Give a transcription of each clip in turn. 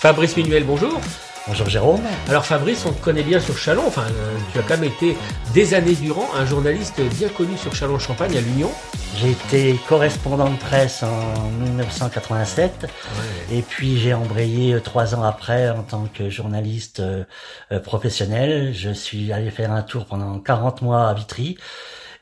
Fabrice Minuel, bonjour. Bonjour Jérôme. Alors Fabrice, on te connaît bien sur Chalon, enfin euh, tu as quand même été des années durant un journaliste bien connu sur Chalon-Champagne à l'Union. J'ai été correspondant de presse en 1987 et puis j'ai embrayé euh, trois ans après en tant que journaliste euh, euh, professionnel. Je suis allé faire un tour pendant 40 mois à Vitry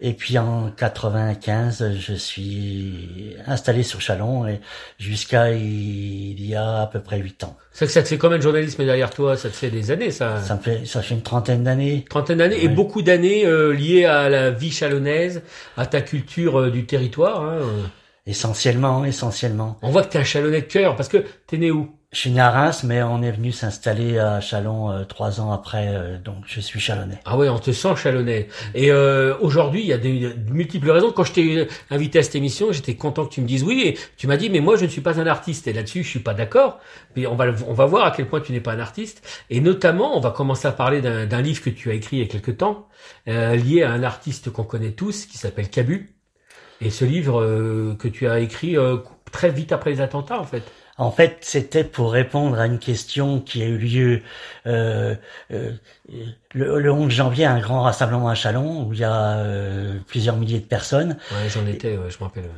et puis en 95 je suis installé sur Chalon et jusqu'à il y a à peu près huit ans. C'est que ça te fait combien de journalisme derrière toi Ça te fait des années ça? Ça me fait ça fait une trentaine d'années. Trentaine d'années et beaucoup d'années euh, liées à la vie chalonnaise, à ta culture euh, du territoire. hein, euh. Essentiellement, essentiellement. On voit que t'es un chalonnais de cœur parce que t'es né où? Reims, mais on est venu s'installer à Chalon euh, trois ans après, euh, donc je suis chalonnais. Ah ouais, on te sent chalonnais. Et euh, aujourd'hui, il y a des, de multiples raisons. Quand je t'ai invité à cette émission, j'étais content que tu me dises oui. Et tu m'as dit, mais moi, je ne suis pas un artiste. Et là-dessus, je suis pas d'accord. Mais on va, on va voir à quel point tu n'es pas un artiste. Et notamment, on va commencer à parler d'un d'un livre que tu as écrit il y a quelque temps, euh, lié à un artiste qu'on connaît tous, qui s'appelle Cabu. Et ce livre euh, que tu as écrit euh, très vite après les attentats, en fait. En fait, c'était pour répondre à une question qui a eu lieu euh, euh, le, le 11 janvier, un grand rassemblement à Chalon où il y a euh, plusieurs milliers de personnes. Ouais, j'en étais, ouais, je me rappelle.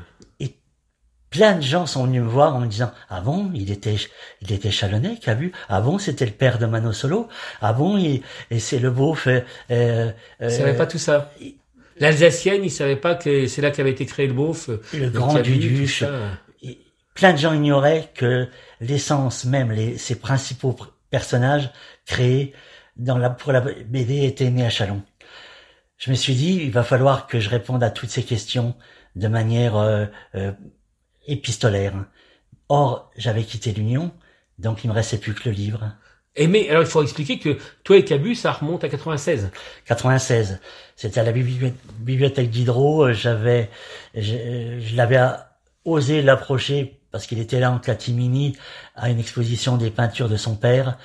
Plein de gens sont venus me voir en me disant ah bon il était il était chalonnais qu'a vu? Ah bon c'était le père de Mano Solo? Ah bon il- et c'est le beauf euh, euh, Je savais pas tout ça. L'Alsacienne, il savait pas que c'est là qu'avait été créé le beauf. le grand Duduche. Et plein de gens ignoraient que l'essence même, les, ces principaux pr- personnages créés dans la, pour la BD étaient nés à Chalon. Je me suis dit, il va falloir que je réponde à toutes ces questions de manière euh, euh, épistolaire. Or, j'avais quitté l'Union, donc il me restait plus que le livre. Et mais alors il faut expliquer que toi et Cabu, ça remonte à 96. 96. C'était à la bibli- bibliothèque d'Hydro. euh, J'avais, je, je l'avais osé l'approcher parce qu'il était là en catimini à une exposition des peintures de son père.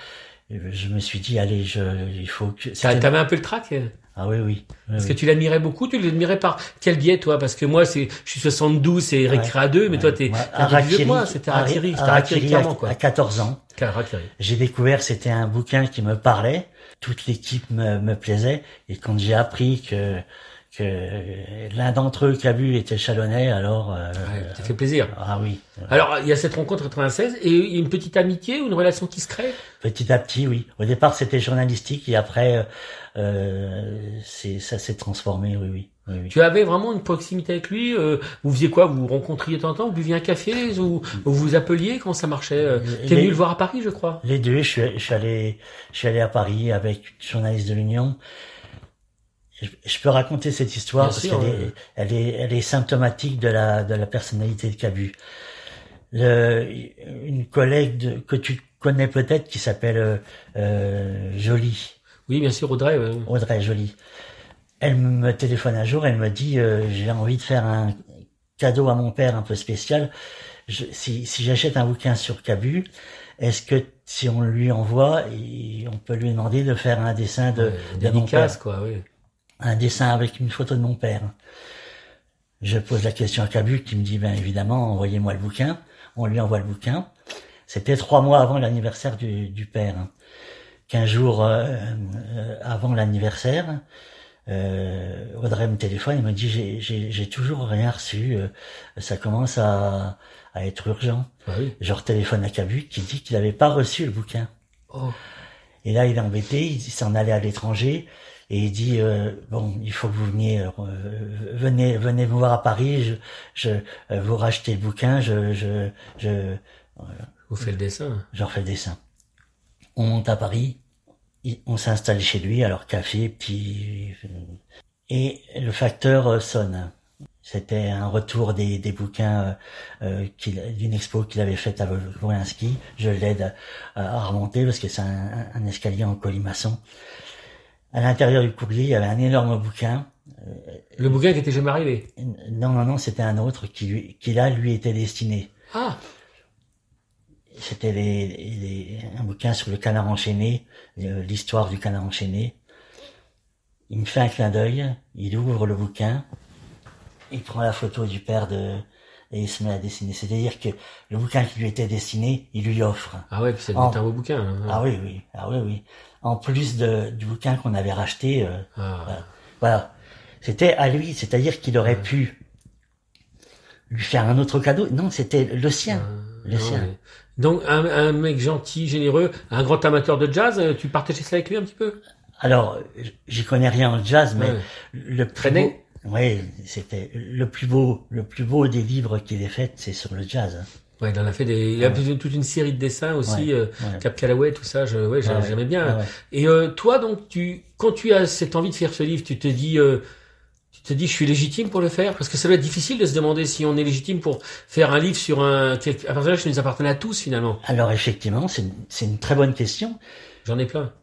Je me suis dit, allez, je, il faut que. T'avais un peu le trac euh, Ah oui, oui. Parce oui. que tu l'admirais beaucoup. Tu l'admirais par quel biais toi? Parce que moi, c'est, je suis 72, c'est Eric Ouais. Créa 2, mais toi t'es t'es vieux que moi. C'était Harakiri, Harakiri à- clairement quoi. À 14 ans, j'ai découvert c'était un bouquin qui me parlait. Toute l'équipe me, me plaisait. Et quand j'ai appris que que l'un d'entre eux qui a vu était chalonnais, alors euh, Ouais, ça fait plaisir. ah oui. Alors il y a cette rencontre 96 et une petite amitié ou une relation qui se crée? Petit à petit, oui. Au départ, c'était journalistique et après, euh, euh, ça s'est transformé, oui, oui. oui, oui. Tu avais vraiment une proximité avec lui. euh, vous faisiez quoi? Vous vous rencontriez de temps en temps? Vous buviez un café Vous vous, vous appeliez? Comment ça marchait? Euh, T'es Les- venu le voir à Paris, je crois. Les deux, je suis, je suis allé, je suis allé à Paris avec une journaliste de l'Union. Je, peux raconter cette histoire Bien parce qu'elle ouais. est, elle est, elle est symptomatique de la, de la personnalité de Cabu. Le, une collègue de, que tu connais peut-être qui s'appelle euh, euh, Jolie. Oui, bien sûr, Audrey. ouais. Audrey Jolie. Elle me téléphone un jour, elle me dit euh, j'ai envie de faire un cadeau à mon père un peu spécial. Je- si si j'achète un bouquin sur Cabu, est-ce que si on lui envoie, il- on peut lui demander de faire un dessin de, Ouais, de mon père, quoi. Oui. Un dessin avec une photo de mon père. Je pose la question à Cabu qui me dit ben évidemment envoyez-moi le bouquin. On lui envoie le bouquin. C'était trois mois avant l'anniversaire du, du père. Quinze jours euh, euh, avant l'anniversaire, euh, Audrey me téléphone et me dit j'ai, toujours rien reçu. euh, ça commence à, à être urgent. Bah oui. Je téléphone à Cabu qui dit qu'il n'avait pas reçu le bouquin. Oh. Et là, il est embêté, il s'en allait à l'étranger et il dit euh, bon, il faut que vous veniez, euh, venez, venez me voir à Paris, je, je euh, vous rachetez le bouquin, je, je, je, Vous faites le dessin. je refais le dessin. On monte à Paris, on s'installe chez lui, alors café, petit, et le facteur euh, sonne. C'était un retour des, des bouquins euh, d'une expo qu'il avait faite à Wolinski. Je l'aide à, à remonter parce que c'est un, un escalier en colimaçon. À l'intérieur du courrier, il y avait un énorme bouquin. Le bouquin qui était jamais arrivé. Non, non, non, c'était un autre qui, lui- qui là, lui était destiné. Ah, C'était les, les- un bouquin sur le canard enchaîné, euh, l'histoire du canard enchaîné. Il me fait un clin d'œil, il ouvre le bouquin, il prend la photo du père de et il se met à dessiner. C'est-à-dire que le bouquin qui lui était destiné, il lui offre. ah ouais, être un beau bouquin. là. Ah oui, oui, ah oui, oui. En plus de, du bouquin qu'on avait racheté, euh, Ah. voilà. C'était à lui, c'est-à-dire qu'il aurait pu lui faire un autre cadeau. Non, c'était le sien. le Non, sien. mais- Donc un, un mec gentil, généreux, un grand amateur de jazz, euh, tu partageais ça avec lui un petit peu? Alors, j'y connais rien en jazz, mais Ouais. le plus Traîner beau, oui, c'était le plus beau, le plus beau des livres qu'il ait fait, c'est sur le jazz. hein. Ouais, il en a fait des, il a toute une série de dessins aussi, Ouais, euh. Cap Calloway, tout ça, je, ouais, j'a- Ouais, j'aimais bien. Et euh, toi, donc, tu, quand tu as cette envie de faire ce livre, tu te dis, euh, tu te dis, je suis légitime pour le faire, parce que ça doit être difficile de se demander si on est légitime pour faire un livre sur un, un personnage qui nous appartenait à tous finalement. Alors effectivement, c'est une, c'est une très bonne question. J'en ai plein.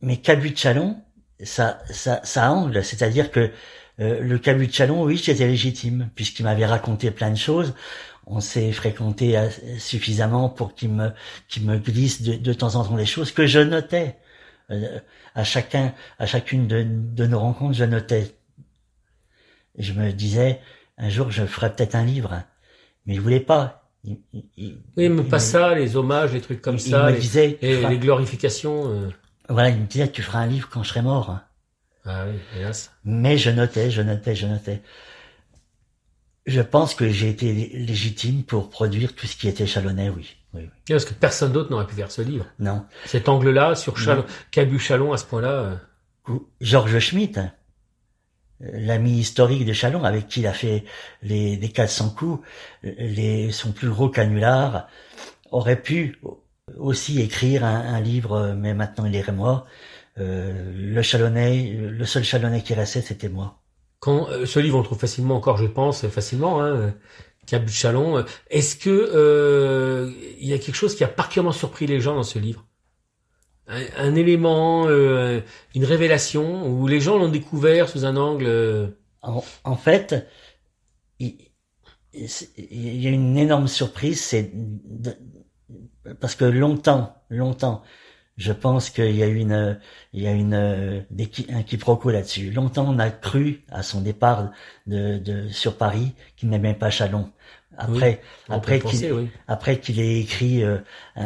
Mais Cabu de Chalon, ça, ça, ça angle, c'est-à-dire que euh, le Cabu de Chalon, oui, j'étais légitime puisqu'il m'avait raconté plein de choses. On s'est fréquenté euh, suffisamment pour qu'il me, qu'il me glisse de, de temps en temps des choses que je notais. Euh, à chacun, à chacune de, de nos rencontres, je notais. Et je me disais, un jour, je ferai peut-être un livre. Mais il voulait pas. Il, il- Oui, mais il pas me- ça, les hommages, les trucs comme il ça, me les, disait, et feras- les glorifications. euh. voilà, il me disait, tu feras un livre quand je serai mort. Ah oui, hélas. Mais je notais, je notais, je notais. Je pense que j'ai été lé- légitime pour produire tout ce qui était chalonnais, oui. oui, oui. Parce que personne d'autre n'aurait pu faire ce livre. Non. Cet angle-là, sur Chalon, Cabu Chalon à ce point-là. euh. Georges Schmitt, hein, l'ami historique de Chalon, avec qui il a fait les, les 400 coups, les, son plus gros canular, aurait pu aussi écrire un, un livre, mais maintenant il est moi. Euh, le Chalonnais, le seul Chalonnais qui restait, c'était moi. Quand euh, ce livre, on le trouve facilement encore, je pense, facilement, hein, euh, Cabu Chalon. euh, Est-ce que euh, il y a quelque chose qui a particulièrement surpris les gens dans ce livre? Un, élément, euh, une révélation, où les gens l'ont découvert sous un angle. euh, En, en fait, il, il y a une énorme surprise, c'est parce que longtemps, longtemps, je pense qu'il y a une, il y a une, des qui- un quiproquo là-dessus. Longtemps, on a cru à son départ de, de sur Paris qu'il n'aimait pas Chalon. Après, qu'il, penser, oui. après qu'il ait écrit euh,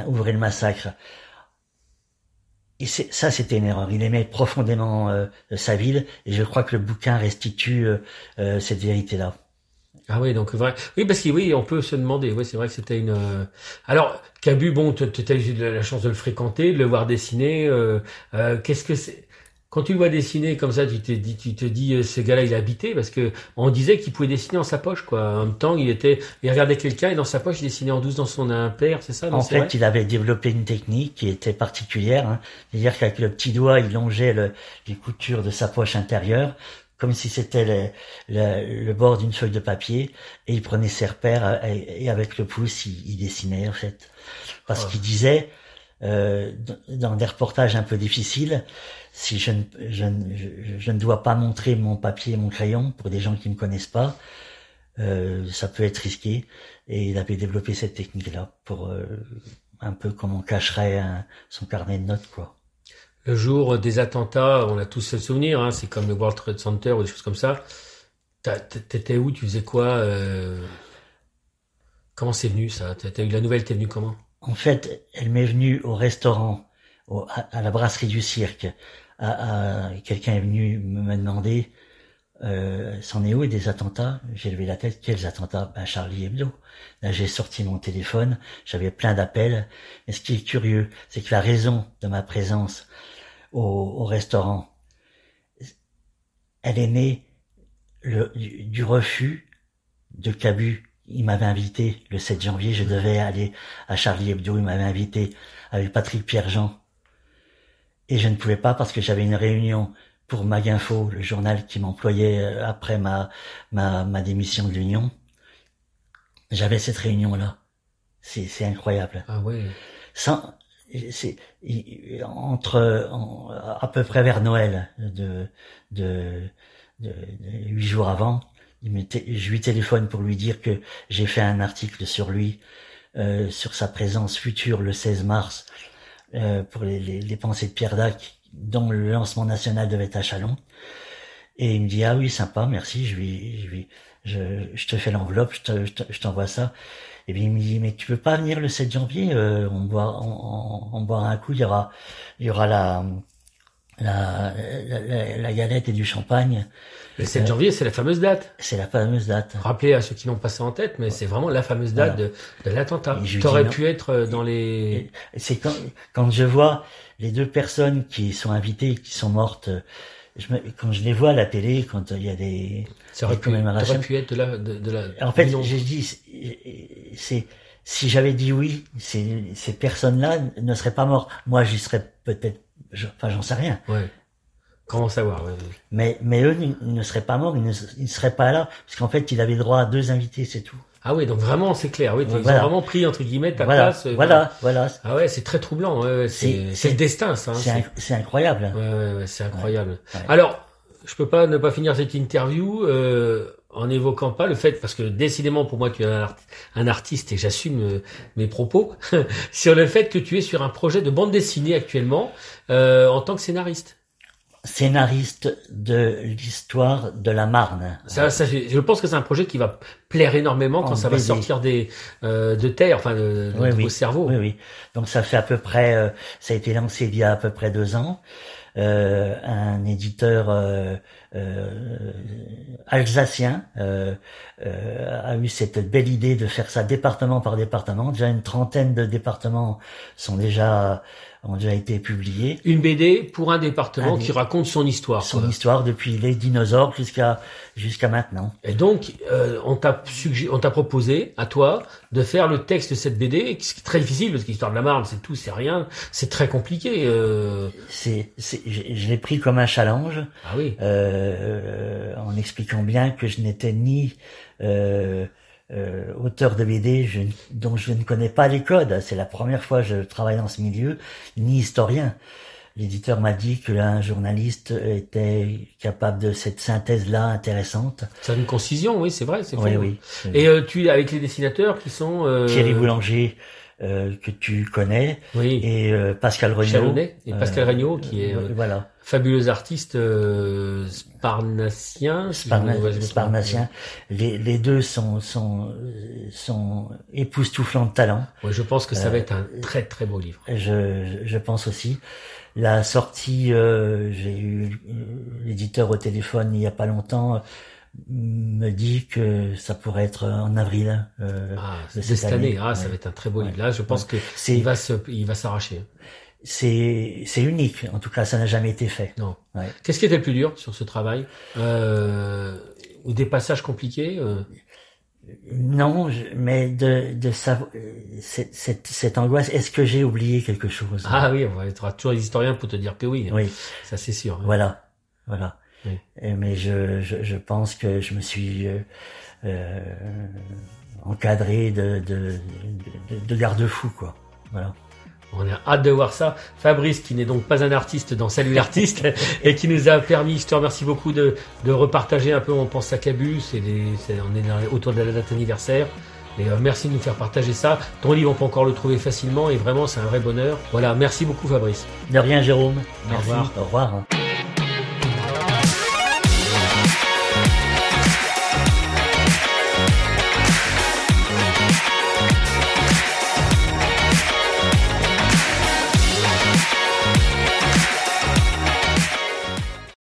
Ouvrez le massacre. Et c'est- ça, c'était une erreur. Il aimait profondément euh, sa ville, et je crois que le bouquin restitue euh, euh, cette vérité-là. Ah oui, donc vrai. Oui, parce que oui, on peut se demander. Oui, c'est vrai que c'était une. euh, Alors, Cabu, bon, tu as eu la chance de le fréquenter, de le voir dessiner. euh, euh, Qu'est-ce que c'est Quand tu le vois dessiner comme ça, tu te dis, tu te dis, euh, ce gars-là, il habité, parce que on disait qu'il pouvait dessiner en sa poche, quoi. En même temps, il était, il regardait quelqu'un et dans sa poche, il dessinait en douce dans son impair, c'est ça non, En fait, il avait développé une technique qui était particulière, hein. c'est-à-dire qu'avec le petit doigt, il longeait le- les coutures de sa poche intérieure, comme si c'était le, le- le bord d'une feuille de papier, et il prenait ses repères, euh, et, et avec le pouce, il, il dessinait, en fait. Parce qu'il disait, euh, dans des reportages un peu difficiles, si je ne, je, ne- je- je ne dois pas montrer mon papier et mon crayon pour des gens qui ne me connaissent pas, euh, ça peut être risqué. Et il avait développé cette technique-là pour euh, un peu comme on cacherait un- son carnet de notes, quoi. Le jour des attentats, on a tous ce souvenir, hein, c'est comme le World Trade Center ou des choses comme ça. T'étais où? Tu faisais quoi euh, Comment c'est venu ça? T'as eu la nouvelle? T'es venu comment? En fait, elle m'est venue au restaurant, au- à, la brasserie du cirque. À, à- Quelqu'un est venu me demander, euh, c'en est où des attentats? J'ai levé la tête, quels attentats? Ben Charlie Hebdo. Là, j'ai sorti mon téléphone, j'avais plein d'appels. Mais ce qui est curieux, c'est que la raison de ma présence au, au restaurant, elle est née le- du, du refus de Cabu. Il m'avait invité le 7 janvier, je devais aller à Charlie Hebdo, il m'avait invité avec Patrick Pierre-Jean. Et je ne pouvais pas parce que j'avais une réunion pour Maginfo, le journal qui m'employait euh, après ma, ma, ma démission de l'Union. J'avais cette réunion-là. C'est, c'est incroyable. Ah ouais. Sans, c'est, entre, en- à peu près vers Noël, de, de, de, de huit jours avant, il m'était- je lui téléphone pour lui dire que j'ai fait un article sur lui, euh, sur sa présence future le 16 mars, euh, pour les, les, les pensées de Pierre Dac, dont le lancement national devait être à Chalon. Et il me dit, ah oui, sympa, merci, je lui, je lui, je, je te fais l'enveloppe, je te- je te- je t'envoie ça. Et puis il me dit, mais tu peux pas venir le 7 janvier, euh, on boit, on, on, boira un coup, il y aura, il y aura la, la, la- la galette et du champagne. Le 7 janvier, c'est la fameuse date. C'est la fameuse date. Rappelez à ceux qui l'ont pas ça en tête, mais c'est vraiment la fameuse date de, de l'attentat. T'aurais pu être euh, dans les... C'est quand, quand je vois les deux personnes qui sont invitées, qui sont mortes, je me, quand je les vois à la télé, quand il y a des, Ça aurait pu, pu être de la... De, de la En fait, j'ai dit, c'est- c'est, si j'avais dit oui, ces, ces personnes-là ne seraient pas mortes. Moi, j'y serais peut-être, je- enfin, j'en sais rien. Ouais. Comment savoir ouais. Mais, mais eux, ils ne seraient pas morts, ils ne, ils seraient pas là, parce qu'en fait, il avait droit à deux invités, c'est tout. Ah oui, donc vraiment, c'est clair. Oui, ils Voilà. ont vraiment pris, entre guillemets, ta voilà, place. euh, voilà, voilà. Ah ouais, c'est très troublant. ouais, ouais, c'est le destin, ça. hein, C'est c'est- inc- c'est incroyable. Ouais, ouais, ouais, c'est incroyable. Alors, je peux pas ne pas finir cette interview euh, en évoquant pas le fait, parce que décidément pour moi tu es un, art- un artiste et j'assume euh, mes propos, sur le fait que tu es sur un projet de bande dessinée actuellement euh, en tant que scénariste. Scénariste de l'histoire de la Marne. Ça, ça, je pense que c'est un projet qui va plaire énormément quand En ça va sortir des euh, de terre, enfin de, de, Oui, de oui. vos cerveaux. Oui, oui. Donc ça fait à peu près, euh, ça a été lancé il y a à peu près deux ans. Euh, un éditeur euh, alsacien euh, euh, a eu cette belle idée de faire ça département par département. Déjà une trentaine de départements sont déjà ont déjà été publiés. Une BD pour un département Un qui raconte son histoire. Son quoi. histoire depuis les dinosaures jusqu'à jusqu'à maintenant. Et donc, euh, on t'a suggé- on t'a proposé à toi de faire le texte de cette BD, ce qui est très difficile parce que l'histoire de la Marne, c'est tout, c'est rien, c'est très compliqué. euh. C'est, c'est, je, je l'ai pris comme un challenge. Ah oui. euh, en expliquant bien que je n'étais ni euh, euh, auteur de BD je, dont je ne connais pas les codes. C'est la première fois que je travaille dans ce milieu, ni historien. L'éditeur m'a dit que un journaliste était capable de cette synthèse-là intéressante. A une concision, oui, c'est vrai, c'est Oui, oui. Et euh, tu es avec les dessinateurs qui sont euh, Thierry Boulanger, euh, que tu connais, oui, et euh, Pascal Regnault. Et Pascal Euh, Regnault, qui est euh, voilà, fabuleux artiste euh, sparnacien. si Sparna- trompe. Sparnacien. Les, les deux sont sont sont époustouflants de talent. Ouais, je pense que ça va être un très très beau livre. Je, je pense aussi. La sortie, euh, j'ai eu l'éditeur au téléphone il y a pas longtemps, me dit que ça pourrait être en avril. euh, Ah, de cette cette année, année, ah, ça ouais. va être un très beau Ouais. livre. Là, je pense que C'est il va se, il va s'arracher. c'est c'est unique. En tout cas, ça n'a jamais été fait. Non. Ouais. Qu'est-ce qui était le plus dur sur ce travail? Euh, Ou des passages compliqués euh, Non, je- mais de de savoir cette, cette cette angoisse. Est-ce que j'ai oublié quelque chose? Ah oui, on va être toujours les historiens pour te dire que oui. Oui. Ça c'est sûr. hein. Voilà, voilà. Oui. Mais je, je, je pense que je me suis euh, euh, encadré de, de, de, de garde-fous, quoi. Voilà. On a hâte de voir ça. Fabrice, qui n'est donc pas un artiste dans Salut l'artiste, et qui nous a permis, je te remercie beaucoup de, de repartager un peu On pense à Cabus, et des- c'est- on est dans- autour de la date anniversaire. Et euh, merci de nous faire partager ça. Ton livre, on peut encore le trouver facilement, et vraiment, c'est un vrai bonheur. Voilà, merci beaucoup Fabrice. De rien, Jérôme. Merci. revoir. Au revoir.